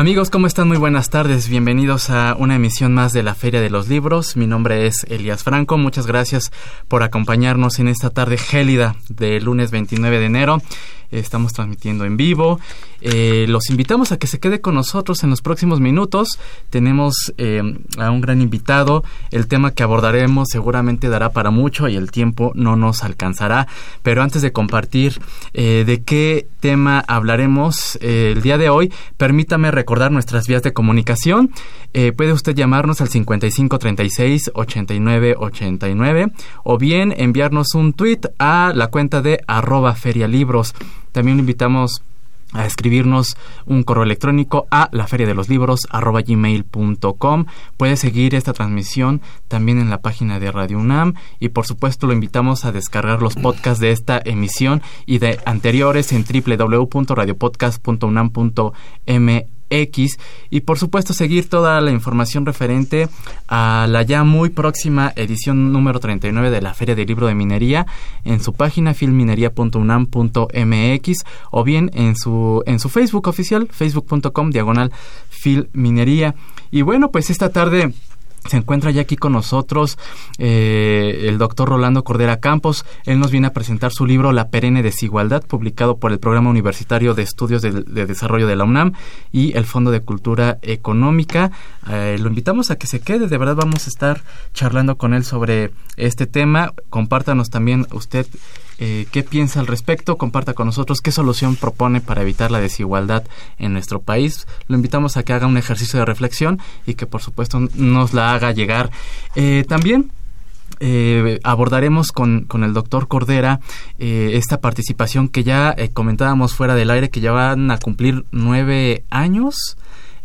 Amigos, ¿cómo están? Muy buenas tardes. Bienvenidos a una emisión más de la Feria de los Libros. Mi nombre es Elías Franco. Muchas gracias por acompañarnos en esta tarde gélida del lunes 29 de enero. Estamos transmitiendo en vivo. Eh, los invitamos a que se quede con nosotros en los próximos minutos. Tenemos eh, a un gran invitado. El tema que abordaremos seguramente dará para mucho y el tiempo no nos alcanzará. Pero antes de compartir eh, de qué tema hablaremos el día de hoy, permítame recordar nuestras vías de comunicación. puede usted llamarnos al 5536 8989 o bien enviarnos un tweet a la cuenta de arroba ferialibros. También lo invitamos a escribirnos un correo electrónico a la feria de los libros. Puede seguir esta transmisión también en la página de Radio UNAM y por supuesto lo invitamos a descargar los podcasts de esta emisión y de anteriores en www.radiopodcast.unam.mx X y por supuesto seguir toda la información referente a la ya muy próxima edición número 39 de la Feria del Libro de Minería en su página filminería.unam.mx o bien en su en su Facebook oficial facebook.com diagonal filminería. Y bueno pues esta tarde se encuentra ya aquí con nosotros eh, el doctor Rolando Cordera Campos. Él nos viene a presentar su libro La perenne desigualdad, publicado por el Programa Universitario de Estudios de, Desarrollo de la UNAM y el Fondo de Cultura Económica. Eh, lo invitamos a que se quede, de verdad vamos a estar charlando con él sobre este tema. Compártanos también usted eh, qué piensa al respecto, comparta con nosotros qué solución propone para evitar la desigualdad en nuestro país. Lo invitamos a que haga un ejercicio de reflexión y que por supuesto nos la haga llegar. Eh, también eh, abordaremos con, con, el doctor Cordera esta participación que ya comentábamos fuera del aire, que ya van a cumplir nueve años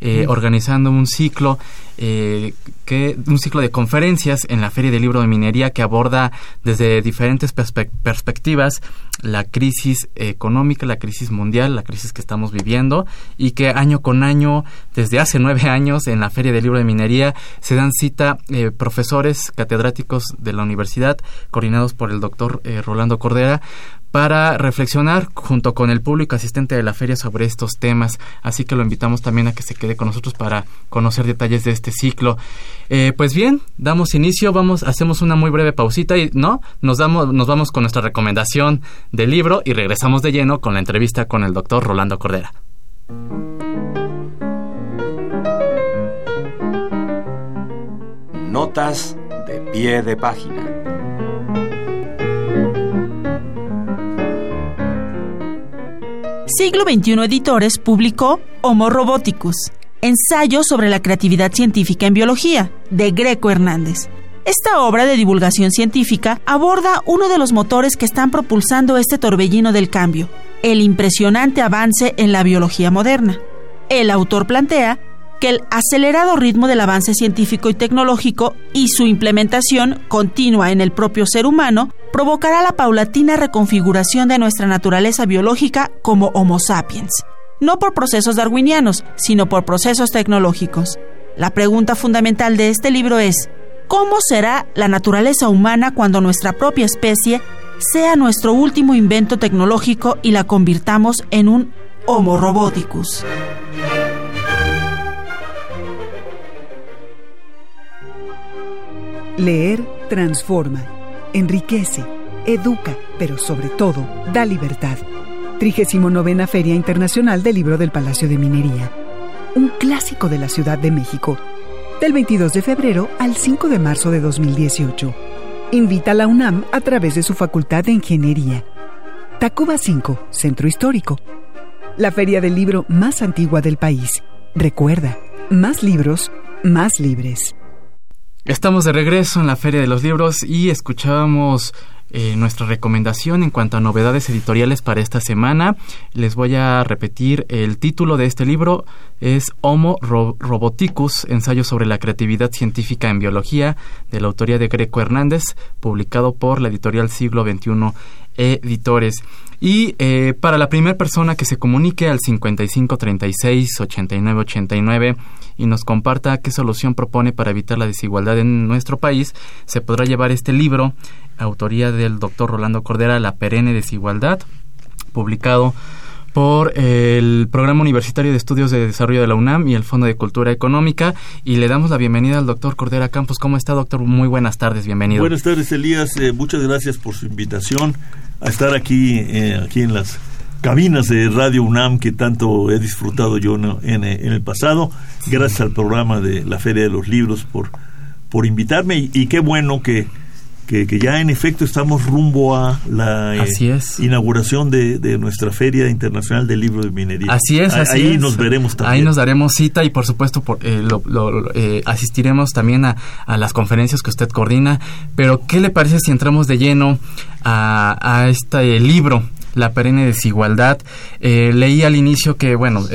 eh, organizando un ciclo eh, que un ciclo de conferencias en la Feria del Libro de Minería que aborda desde diferentes perspectivas la crisis económica, la crisis mundial, la crisis que estamos viviendo y que año con año, desde hace nueve años, en la Feria del Libro de Minería se dan cita eh, profesores catedráticos de la universidad, coordinados por el doctor Rolando Cordera, para reflexionar junto con el público asistente de la feria sobre estos temas. Así que lo invitamos también a que se quede con nosotros para conocer detalles de este ciclo. Eh, pues bien, damos inicio, vamos, hacemos una muy breve pausita y no, nos damos, nos vamos con nuestra recomendación del libro y regresamos de lleno con la entrevista con el doctor Rolando Cordera. Notas de pie de página. Siglo XXI Editores publicó Homo Roboticus, ensayo sobre la creatividad científica en biología, de Greco Hernández. Esta obra de divulgación científica aborda uno de los motores que están propulsando este torbellino del cambio, el impresionante avance en la biología moderna. El autor plantea que el acelerado ritmo del avance científico y tecnológico y su implementación continua en el propio ser humano provocará la paulatina reconfiguración de nuestra naturaleza biológica como Homo sapiens, no por procesos darwinianos, sino por procesos tecnológicos. La pregunta fundamental de este libro es, ¿cómo será la naturaleza humana cuando nuestra propia especie sea nuestro último invento tecnológico y la convirtamos en un Homo roboticus? Leer transforma, enriquece, educa, pero sobre todo da libertad. 39 Feria Internacional del Libro del Palacio de Minería. Un clásico de la Ciudad de México. Del 22 de febrero al 5 de marzo de 2018. Invita a la UNAM a través de su Facultad de Ingeniería. Tacuba 5, Centro Histórico. La feria del libro más antigua del país. Recuerda, más libros, más libres. Estamos de regreso en la Feria de los Libros y escuchábamos eh, nuestra recomendación en cuanto a novedades editoriales para esta semana. Les voy a repetir el título de este libro es Homo Roboticus, ensayo sobre la creatividad científica en biología, de la autoría de Greco Hernández, publicado por la editorial Siglo XXI Editores. Y eh, para la primera persona que se comunique al 5536 8989 y nos comparta qué solución propone para evitar la desigualdad en nuestro país, se podrá llevar este libro, autoría del doctor Rolando Cordera, La perenne desigualdad, publicado por el Programa Universitario de Estudios de Desarrollo de la UNAM y el Fondo de Cultura Económica. Y le damos la bienvenida al doctor Cordera Campos. ¿Cómo está, doctor? Muy buenas tardes, bienvenido. Buenas tardes, Elías. Eh, muchas gracias por su invitación a estar aquí, eh, aquí en las cabinas de Radio UNAM que tanto he disfrutado yo en, el pasado. Gracias al programa de la Feria de los Libros por, por invitarme y qué bueno que que, ya en efecto estamos rumbo a la eh, inauguración de, nuestra Feria Internacional del Libro de Minería. Así es, así Ahí nos veremos también. Ahí nos daremos cita y por supuesto por, eh, eh, asistiremos también a, las conferencias que usted coordina. Pero, ¿qué le parece si entramos de lleno a, a este libro? La perenne desigualdad. leí al inicio que, bueno,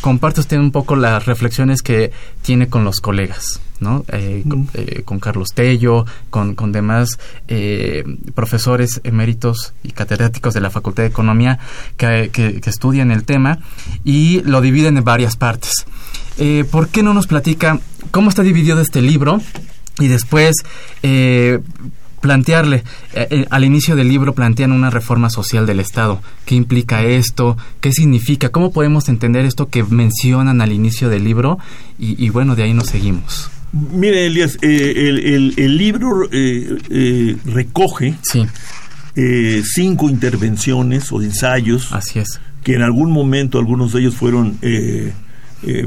comparte usted un poco las reflexiones que tiene con los colegas. ¿no? Eh, eh, con, Carlos Tello, con, con demás eh, profesores eméritos y catedráticos de la Facultad de Economía que, que, estudian el tema y lo dividen en varias partes. ¿Por qué no nos platica cómo está dividido este libro? Y después, plantearle, eh, eh, al inicio del libro plantean una reforma social del Estado. ¿Qué implica esto? ¿Qué significa? ¿Cómo podemos entender esto que mencionan al inicio del libro? Y, bueno, de ahí nos seguimos. Mire, Elias, eh, el, libro recoge sí. cinco intervenciones o ensayos. Así es. Que en algún momento algunos de ellos fueron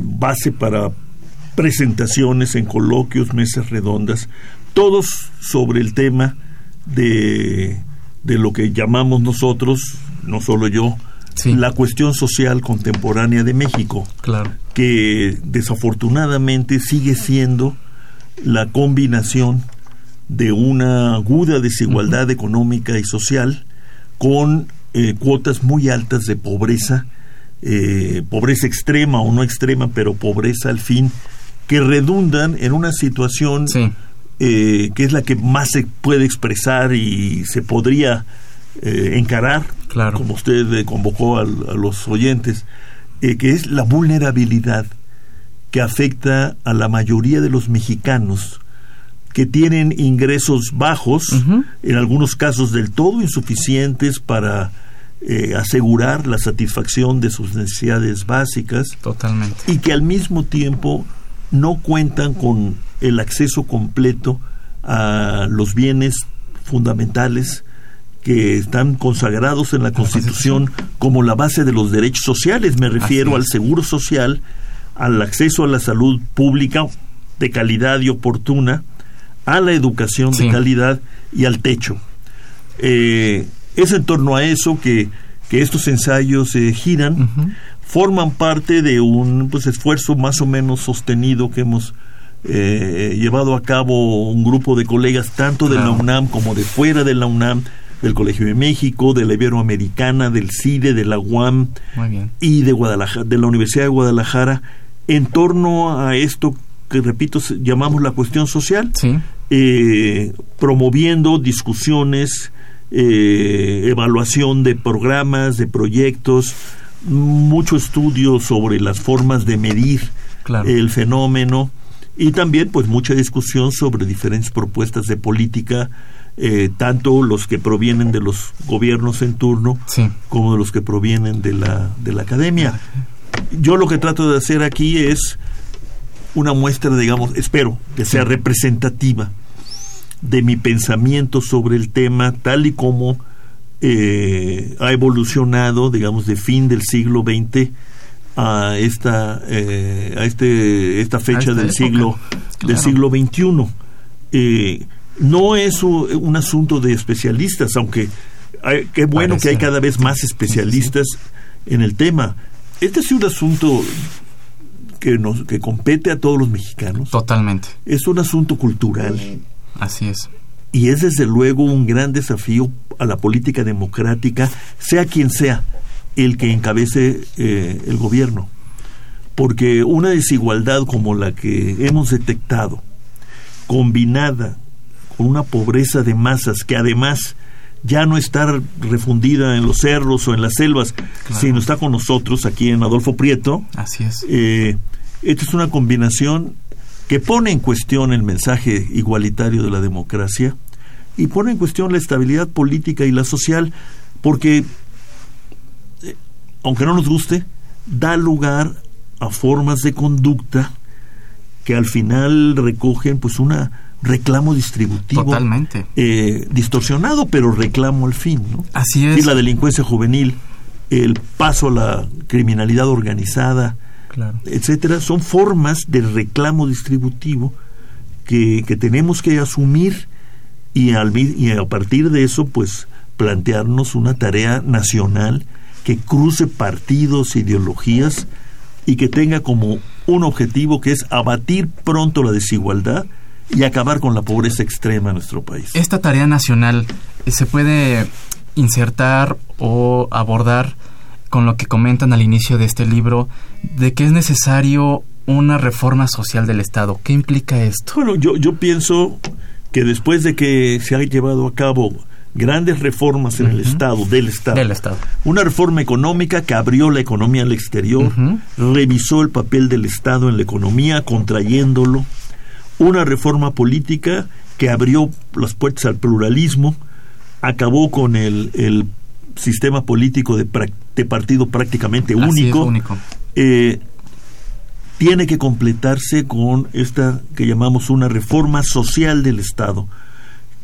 base para presentaciones en coloquios, mesas redondas, todos sobre el tema de, de lo que llamamos nosotros, no solo yo, la cuestión social contemporánea de México, claro. que desafortunadamente sigue siendo la combinación de una aguda desigualdad económica y social con eh, cuotas muy altas de pobreza, eh, pobreza extrema o no extrema, pero pobreza al fin, que redundan en una situación eh, que es la que más se puede expresar y se podría eh, encarar, claro. como usted eh, convocó a, los oyentes, que es la vulnerabilidad que afecta a la mayoría de los mexicanos que tienen ingresos bajos, en algunos casos del todo insuficientes para asegurar la satisfacción de sus necesidades básicas. Totalmente. Y que al mismo tiempo no cuentan con el acceso completo a los bienes fundamentales que están consagrados en la Constitución como la base de los derechos sociales. Me refiero al seguro social, al acceso a la salud pública de calidad y oportuna, a la educación de calidad y al techo. Eh, es en torno a eso que, estos ensayos se giran, forman parte de un pues, esfuerzo más o menos sostenido que hemos eh, llevado a cabo un grupo de colegas tanto de la UNAM como de fuera de la UNAM, del Colegio de México, de la Iberoamericana, del CIDE, de la UAM y de Guadalajara, de la Universidad de Guadalajara, en torno a esto que repito llamamos la cuestión social, eh, promoviendo discusiones, eh, evaluación de programas, de proyectos, mucho estudio sobre las formas de medir el fenómeno y también pues mucha discusión sobre diferentes propuestas de política eh, tanto los que provienen de los gobiernos en turno como de los que provienen de la, de la academia. Yo lo que trato de hacer aquí es una muestra, digamos, espero que sea representativa de mi pensamiento sobre el tema tal y como eh, ha evolucionado, digamos, de fin del siglo XX a esta eh, a este esta fecha del siglo del siglo XXI eh, no es un, asunto de especialistas aunque qué bueno que hay cada vez más especialistas en el tema. Este es un asunto que nos que compete a todos los mexicanos. Totalmente. Es un asunto cultural. Así es y es desde luego un gran desafío a la política democrática, sea quien sea el que encabece eh, el gobierno. Porque una desigualdad como la que hemos detectado, combinada con una pobreza de masas que además ya no está refundida en los cerros o en las selvas, sino está con nosotros aquí en Adolfo Prieto. Así es. Eh, esta es una combinación que pone en cuestión el mensaje igualitario de la democracia y pone en cuestión la estabilidad política y la social, porque, eh, aunque no nos guste, da lugar a formas de conducta que al final recogen pues una reclamo distributivo Totalmente. eh, distorsionado pero reclamo al fin ¿no? Así es. y la delincuencia juvenil el paso a la criminalidad organizada Claro. etcétera son formas de reclamo distributivo que, que tenemos que asumir y, al, y a partir de eso pues plantearnos una tarea nacional que cruce partidos, ideologías y que tenga como un objetivo que es abatir pronto la desigualdad y acabar con la pobreza extrema en nuestro país. Esta tarea nacional se puede insertar o abordar con lo que comentan al inicio de este libro, de que es necesario una reforma social del Estado. ¿Qué implica esto? Bueno, yo, yo pienso que después de que se han llevado a cabo grandes reformas en el. Estado, del Estado, Del Estado. una reforma económica que abrió la economía al exterior, revisó el papel del Estado en la economía, contrayéndolo, una reforma política que abrió las puertas al pluralismo, acabó con el, el sistema político de, partido prácticamente único, único. eh, tiene que completarse con esta que llamamos una reforma social del Estado,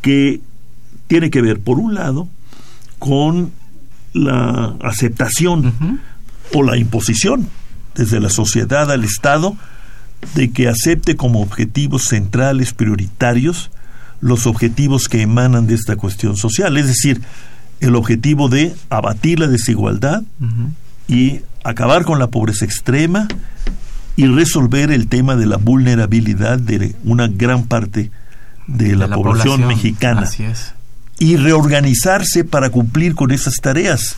que tiene que ver, por un lado, con la aceptación o la imposición desde la sociedad al Estado de que acepte como objetivos centrales, prioritarios, los objetivos que emanan de esta cuestión social, es decir, el objetivo de abatir la desigualdad y acabar con la pobreza extrema y resolver el tema de la vulnerabilidad de una gran parte de la, De población, mexicana Así es. y reorganizarse para cumplir con esas tareas.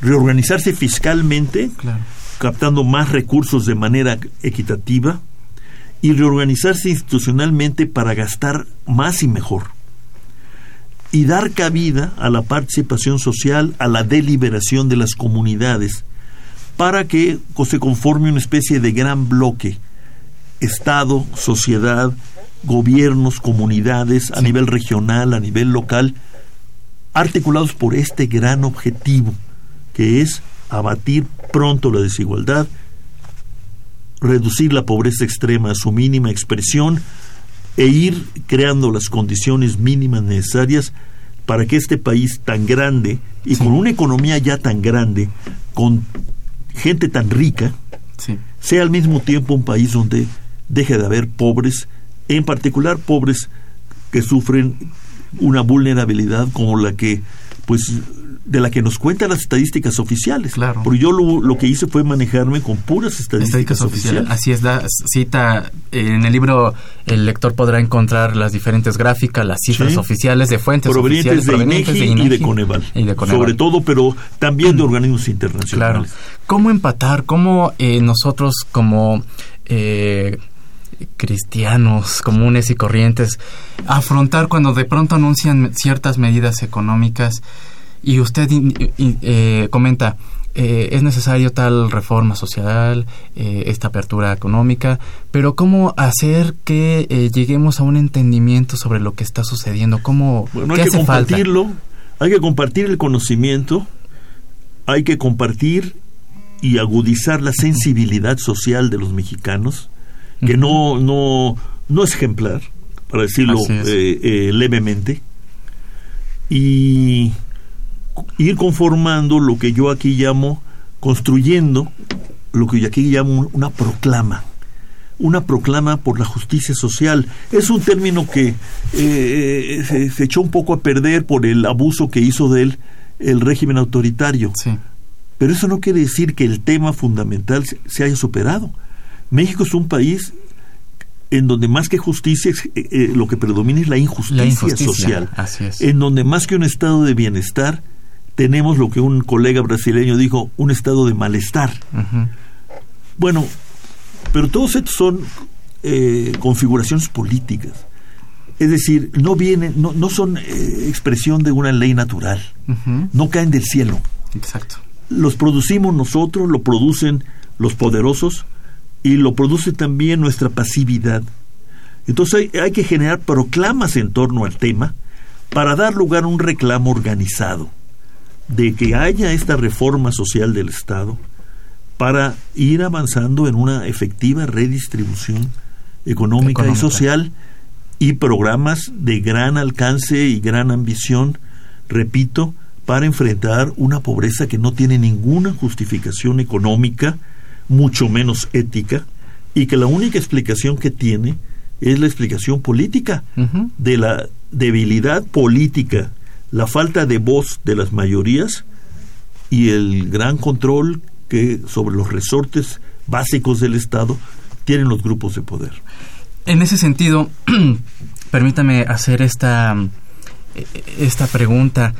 Reorganizarse fiscalmente, Claro. captando más recursos de manera equitativa, y reorganizarse institucionalmente para gastar más y mejor. Y dar cabida a la participación social, a la deliberación de las comunidades, para que se conforme una especie de gran bloque, Estado, sociedad, gobiernos, comunidades, a Sí. nivel regional, a nivel local, articulados por este gran objetivo, que es abatir pronto la desigualdad, reducir la pobreza extrema a su mínima expresión e ir creando las condiciones mínimas necesarias para que este país tan grande y Sí. con una economía ya tan grande, con gente tan rica, Sí. sea al mismo tiempo un país donde deje de haber pobres, en particular pobres que sufren una vulnerabilidad como la que, pues, de la que nos cuentan las estadísticas oficiales. Claro. Porque yo lo, lo que hice fue manejarme con puras estadísticas, Estadísticas oficiales. Así es, da, cita en el libro el lector podrá encontrar las diferentes gráficas, las cifras Sí. oficiales de fuentes provenientes oficiales, de provenientes INEGI, y de Coneval, y de Coneval. sobre todo, pero también de organismos Claro. internacionales. ¿Cómo empatar? ¿Cómo eh, nosotros como eh, cristianos comunes y corrientes afrontar cuando de pronto anuncian ciertas medidas económicas y usted eh, comenta eh, es necesario tal reforma social, eh, esta apertura económica, pero ¿cómo hacer que eh, lleguemos a un entendimiento sobre lo que está sucediendo? ¿Cómo, Bueno, ¿Qué hay que falta? compartirlo, hay que compartir el conocimiento, hay que compartir y agudizar la sensibilidad social de los mexicanos, que no, no, no es ejemplar, para decirlo es. eh, eh, levemente, y ir conformando lo que yo aquí llamo, construyendo lo que yo aquí llamo una proclama una proclama por la justicia social. Es un término que eh, se, se echó un poco a perder por el abuso que hizo de él el régimen autoritario. Sí, Pero eso no quiere decir que el tema fundamental se, se haya superado. México es un país en donde más que justicia, eh, eh, lo que predomina es la injusticia, social. En donde más que un estado de bienestar, tenemos lo que un colega brasileño dijo, un estado de malestar. Bueno, pero todos estos son eh, configuraciones políticas. Es decir, no vienen, no, no son expresión de una ley natural, no caen del cielo. Exacto. Los producimos nosotros, lo producen los poderosos, y lo produce también nuestra pasividad. Entonces hay, que generar proclamas en torno al tema para dar lugar a un reclamo organizado de que haya esta reforma social del Estado para ir avanzando en una efectiva redistribución económica, y social y programas de gran alcance y gran ambición, repito, para enfrentar una pobreza que no tiene ninguna justificación económica, mucho menos ética, y que la única explicación que tiene es la explicación política de la debilidad política, la falta de voz de las mayorías y el gran control que sobre los resortes básicos del Estado tienen los grupos de poder. En ese sentido, permítame hacer esta, esta pregunta.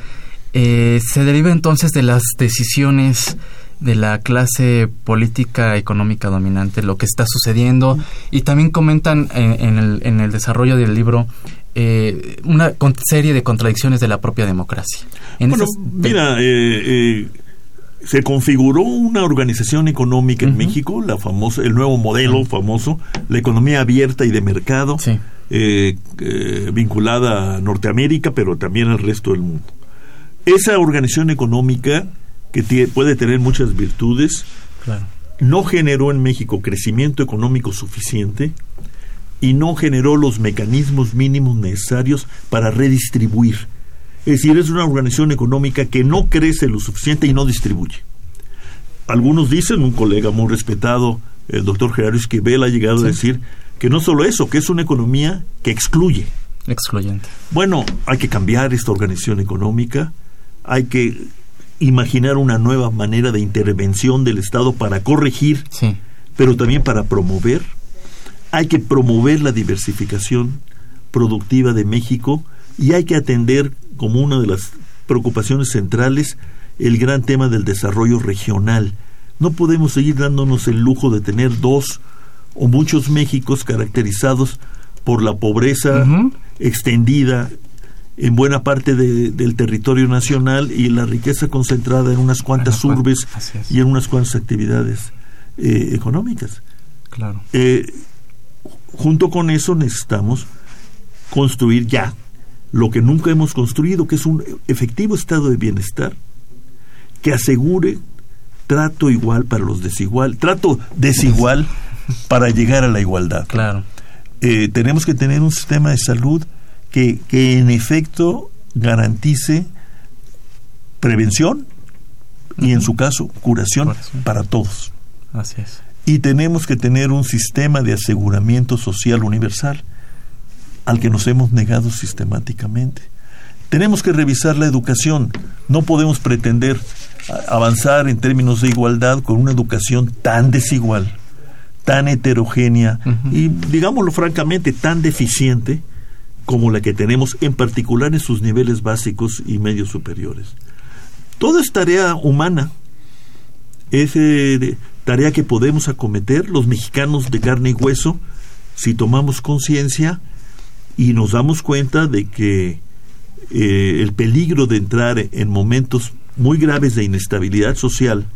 Eh, ¿Se deriva entonces de las decisiones de la clase política económica dominante, lo que está sucediendo, y también comentan en, el, en el, desarrollo del libro eh, una serie de contradicciones de la propia democracia. bueno, mira, eh, eh, se configuró una organización económica en México, la famosa, el nuevo modelo famoso, la economía abierta y de mercado, vinculada a Norteamérica, pero también al resto del mundo. Esa organización económica que puede tener muchas virtudes, no generó en México crecimiento económico suficiente y no generó los mecanismos mínimos necesarios para redistribuir. Es decir, es una organización económica que no crece lo suficiente y no distribuye. Algunos dicen, un colega muy respetado, el doctor Gerardo Esquivel, ha llegado a decir que no solo eso, que es una economía que excluye. Excluyente. Bueno, hay que cambiar esta organización económica, hay que imaginar una nueva manera de intervención del Estado para corregir, pero también para promover. Hay que promover la diversificación productiva de México y hay que atender como una de las preocupaciones centrales el gran tema del desarrollo regional. No podemos seguir dándonos el lujo de tener dos o muchos Méxicos caracterizados por la pobreza extendida en buena parte del territorio nacional y la riqueza concentrada en unas cuantas urbes y en unas cuantas actividades eh, económicas. Claro. Eh, junto con eso necesitamos construir ya lo que nunca hemos construido, que es un efectivo estado de bienestar que asegure trato igual para los desigual, trato desigual para llegar a la igualdad. Claro. Eh, tenemos que tener un sistema de salud que, en efecto garantice prevención y en su caso curación, para todos. Así es. Y tenemos que tener un sistema de aseguramiento social universal al que nos hemos negado sistemáticamente. Tenemos que revisar la educación. No podemos pretender avanzar en términos de igualdad con una educación tan desigual, tan heterogénea y, digámoslo francamente, tan deficiente como la que tenemos en particular en sus niveles básicos y medios superiores. Todo es tarea humana, es eh, tarea que podemos acometer los mexicanos de carne y hueso si tomamos conciencia y nos damos cuenta de que eh, el peligro de entrar en momentos muy graves de inestabilidad social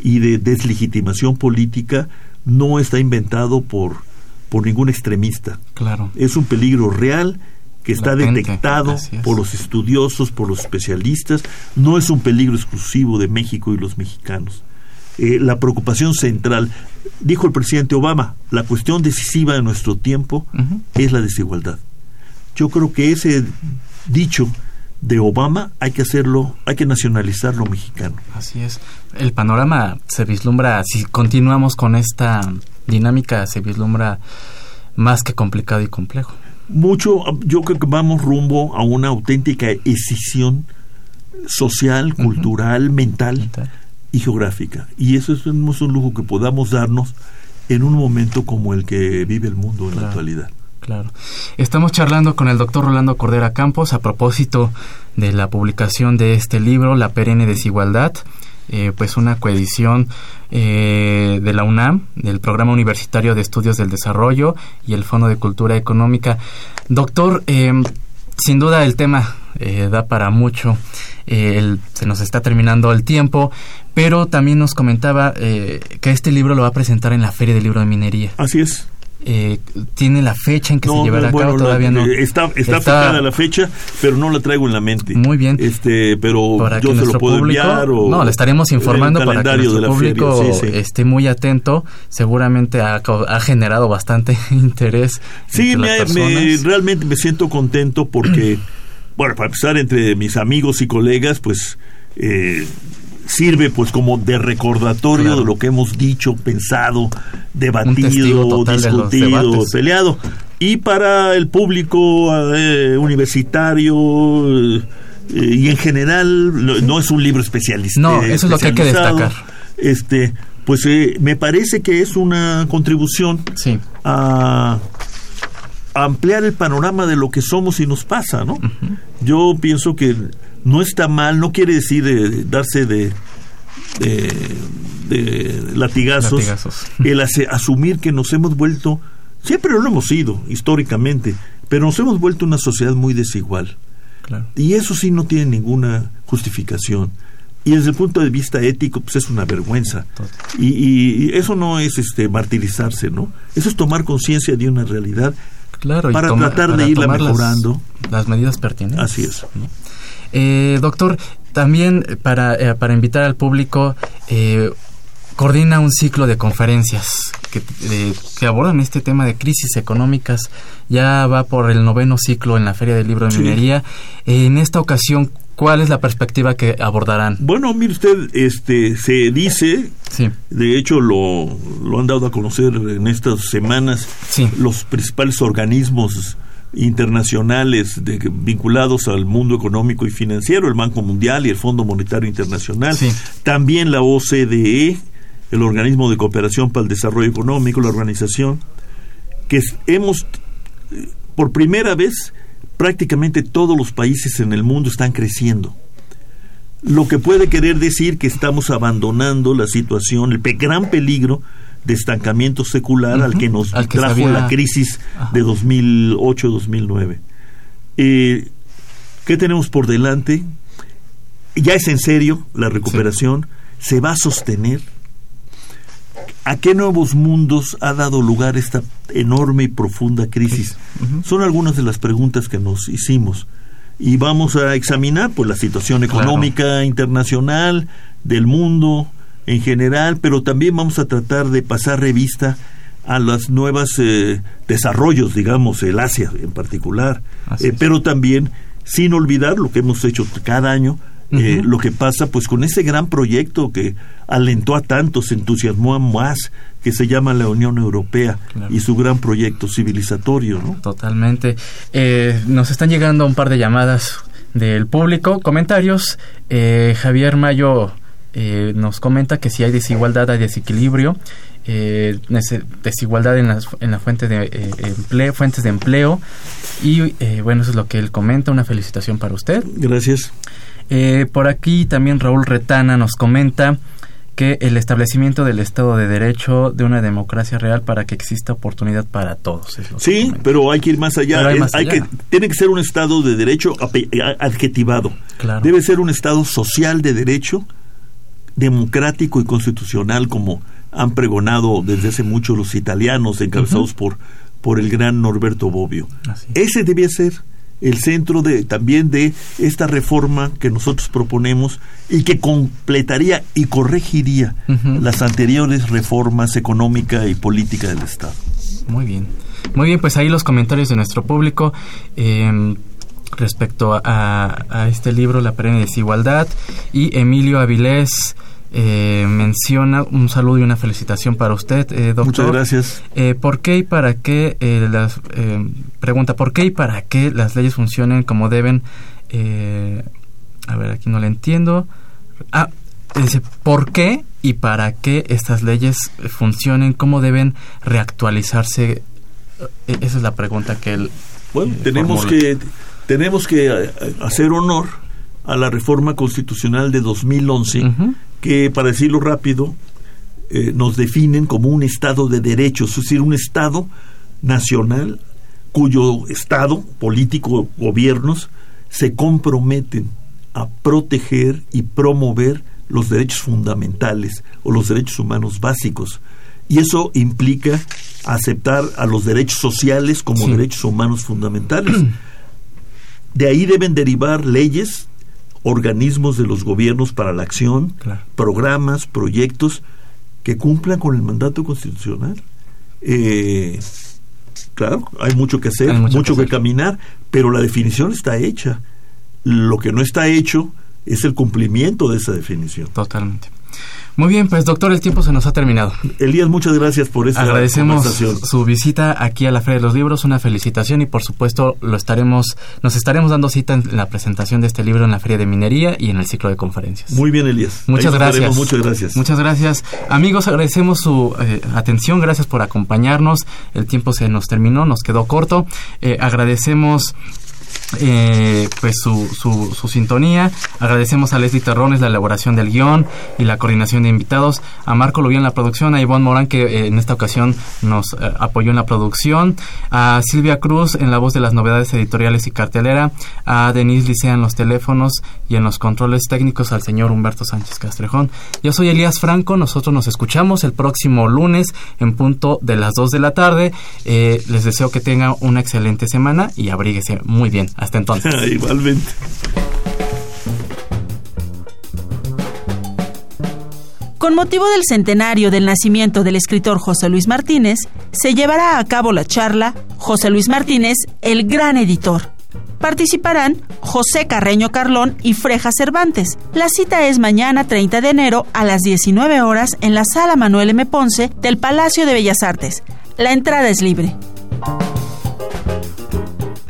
y de deslegitimación política no está inventado por por ningún extremista. Claro. Es un peligro real que está detectado por los estudiosos, por los especialistas. No es un peligro exclusivo de México y los mexicanos. Eh, la preocupación central, dijo el presidente Obama, la cuestión decisiva de nuestro tiempo es la desigualdad. Yo creo que ese dicho de Obama hay que hacerlo, hay que nacionalizarlo mexicano. Así es. El panorama se vislumbra, si continuamos con esta dinámica se vislumbra más que complicado y complejo. Mucho, yo creo que vamos rumbo a una auténtica escisión social, cultural, mental, y geográfica. Y eso es, un lujo que podamos darnos en un momento como el que vive el mundo en la actualidad. Claro. Estamos charlando con el doctor Rolando Cordera Campos a propósito de la publicación de este libro, La perenne desigualdad, eh, pues una coedición eh, de la UNAM, del Programa Universitario de Estudios del Desarrollo y el Fondo de Cultura Económica. Doctor, eh, sin duda el tema da para mucho. se nos está terminando el tiempo, pero también nos comentaba que este libro lo va a presentar en la Feria del Libro de Minería. Así es. Eh, tiene la fecha en que se llevará a cabo todavía no. está está, fijada la fecha pero no la traigo en la mente. Muy bien. Este pero yo se lo puedo enviar o no le estaremos informando para que nuestro público esté muy atento. Seguramente ha, ha generado bastante interés sí me, me, realmente me siento contento porque bueno para empezar entre mis amigos y colegas pues eh, sirve pues como de recordatorio de lo que hemos dicho, pensado, debatido, discutido, peleado. Y para el público eh, universitario eh, y en general no es un libro especialista. No, eso es lo que hay que destacar. Este, pues eh, me parece que es una contribución a, ampliar el panorama de lo que somos y nos pasa, ¿no? Yo pienso que no está mal, no quiere decir eh, darse de, de, latigazos, el asumir que nos hemos vuelto, siempre lo hemos sido históricamente, pero nos hemos vuelto una sociedad muy desigual. Y eso sí no tiene ninguna justificación. Y desde el punto de vista ético, pues es una vergüenza. Y, eso no es este martirizarse, ¿no? Eso es tomar conciencia de una realidad claro, para tratar de irla mejorando. Las, medidas pertinentes. Así es. Eh, doctor, también para, eh, para invitar al público, eh, coordina un ciclo de conferencias que, que, abordan este tema de crisis económicas. Ya va por el noveno ciclo en la Feria del Libro de Minería. en esta ocasión, ¿cuál es la perspectiva que abordarán? Bueno, mire usted, este, se dice, de hecho lo, lo han dado a conocer en estas semanas, los principales organismos internacionales vinculados al mundo económico y financiero, el Banco Mundial y el Fondo Monetario Internacional, también la OCDE, el Organismo de Cooperación para el Desarrollo Económico, la organización, que hemos, por primera vez, prácticamente todos los países en el mundo están creciendo. Lo que puede querer decir que estamos abandonando la situación, el gran peligro de estancamiento secular al que nos trajo la crisis de 2008-2009. Eh, ¿Qué tenemos por delante? Ya es en serio la recuperación, se va a sostener. ¿A qué nuevos mundos ha dado lugar esta enorme y profunda crisis? Son algunas de las preguntas que nos hicimos. Y vamos a examinar pues, la situación económica internacional del mundo, en general, pero también vamos a tratar de pasar revista a los nuevos eh, desarrollos, digamos, el Asia en particular, eh, pero también sin olvidar lo que hemos hecho cada año, eh, lo que pasa pues con ese gran proyecto que alentó a tantos, entusiasmó a más, que se llama la Unión Europea y su gran proyecto civilizatorio. ¿no? Totalmente. nos están llegando un par de llamadas del público, comentarios. Javier Mayo eh, nos comenta que si hay desigualdad hay desequilibrio, eh, desigualdad en las, en la fuente de eh, empleo, fuentes de empleo y bueno eso es lo que él comenta. Una felicitación para usted. Gracias. por aquí también Raúl Retana nos comenta que el establecimiento del Estado de Derecho de una democracia real para que exista oportunidad para todos. sí, pero hay que ir más allá. Hay, que tiene que ser un Estado de Derecho adjetivado. Debe ser un Estado social de derecho democrático y constitucional como han pregonado desde hace mucho los italianos encabezados por, por el gran Norberto Bobbio. Ese debía ser el centro de también de esta reforma que nosotros proponemos y que completaría y corregiría las anteriores reformas económica y política del Estado. Muy bien. Muy bien, pues ahí los comentarios de nuestro público. Eh, respecto a, este libro, La perenne desigualdad. Y Emilio Avilés eh, menciona un saludo y una felicitación para usted, eh, doctor. Muchas gracias. Eh, ¿Por qué y para qué las pregunta por qué y para qué las leyes funcionen como deben? a ver, aquí no le entiendo. Ah, dice, ¿por qué y para qué estas leyes funcionen? ¿Cómo deben reactualizarse? Esa es la pregunta que él. Bueno, eh, tenemos formula. que, tenemos que eh, hacer honor a la reforma constitucional de 2011, Ujú. que, para decirlo rápido, eh, nos definen como un Estado de derechos, es decir, un Estado nacional cuyo Estado, político, gobiernos, se comprometen a proteger y promover los derechos fundamentales o los derechos humanos básicos. Y eso implica aceptar a los derechos sociales como Sí. derechos humanos fundamentales. De ahí deben derivar leyes, organismos de los gobiernos para la acción, Claro. programas, proyectos que cumplan con el mandato constitucional. Eh, claro, hay mucho que hacer, Hay mucho mucho, que que, caminar, pero la definición está hecha. Lo que no está hecho es el cumplimiento de esa definición. Totalmente. Muy bien, pues doctor, el tiempo se nos ha terminado. Elías, muchas gracias por esta Agradecemos conversación. su visita aquí a la Feria de los Libros, una felicitación y por supuesto lo estaremos, nos estaremos dando cita en la presentación de este libro en la Feria de Minería y en el ciclo de conferencias. Muy bien, Elías. Muchas gracias. Muchas gracias. Muchas gracias. Amigos, agradecemos su eh, atención, gracias por acompañarnos. El tiempo se nos terminó, nos quedó corto. Eh, agradecemos eh, pues su, su, su sintonía. Agradecemos a Leslie Terrones la elaboración del guion y la coordinación de invitados, a Marco Lubián en la producción, a Ivonne Morán que eh, en esta ocasión nos eh, apoyó en la producción, a Silvia Cruz en la voz de las novedades editoriales y cartelera, a Denise Licea en los teléfonos y en los controles técnicos al señor Humberto Sánchez Castrejón. Yo soy Elías Franco, nosotros nos escuchamos el próximo lunes en punto de las 2 de la tarde. Eh, les deseo que tengan una excelente semana y abríguese muy bien. Hasta entonces. Igualmente. Con motivo del centenario del nacimiento del escritor José Luis Martínez, se llevará a cabo la charla José Luis Martínez, el gran editor. Participarán José Carreño Carlón y Freja Cervantes. La cita es mañana 30 de enero a las 19 horas en la sala Manuel M. Ponce del Palacio de Bellas Artes. La entrada es libre.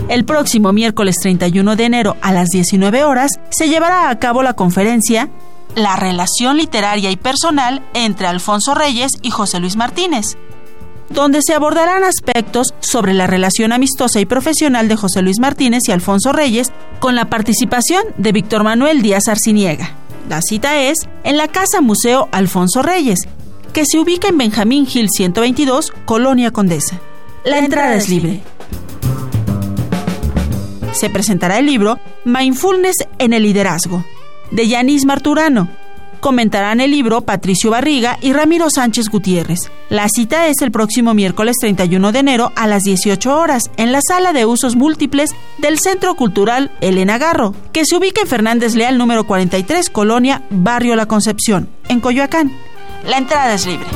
El próximo miércoles 31 de enero a las 19 horas se llevará a cabo la conferencia La relación literaria y personal entre Alfonso Reyes y José Luis Martínez, donde se abordarán aspectos sobre la relación amistosa y profesional de José Luis Martínez y Alfonso Reyes con la participación de Víctor Manuel Díaz Arciniega. La cita es en la Casa Museo Alfonso Reyes, que se ubica en Benjamín Gil 122, Colonia Condesa. La entrada es libre se presentará el libro Mindfulness en el liderazgo, de Yanis Marturano. Comentarán el libro Patricio Barriga y Ramiro Sánchez Gutiérrez. La cita es el próximo miércoles 31 de enero a las 18 horas en la sala de usos múltiples del Centro Cultural Elena Garro, que se ubica en Fernández Leal número 43, Colonia Barrio La Concepción, en Coyoacán. La entrada es libre.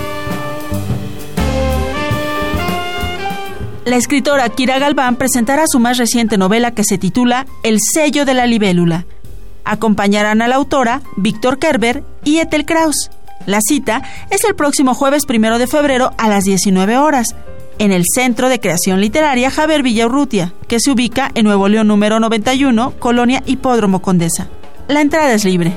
La escritora Kira Galván presentará su más reciente novela que se titula El sello de la libélula. Acompañarán a la autora Víctor Kerber y Ethel Kraus. La cita es el próximo jueves primero de febrero a las 19 horas en el Centro de Creación Literaria Javier Villaurrutia, que se ubica en Nuevo León número 91, Colonia Hipódromo Condesa. La entrada es libre.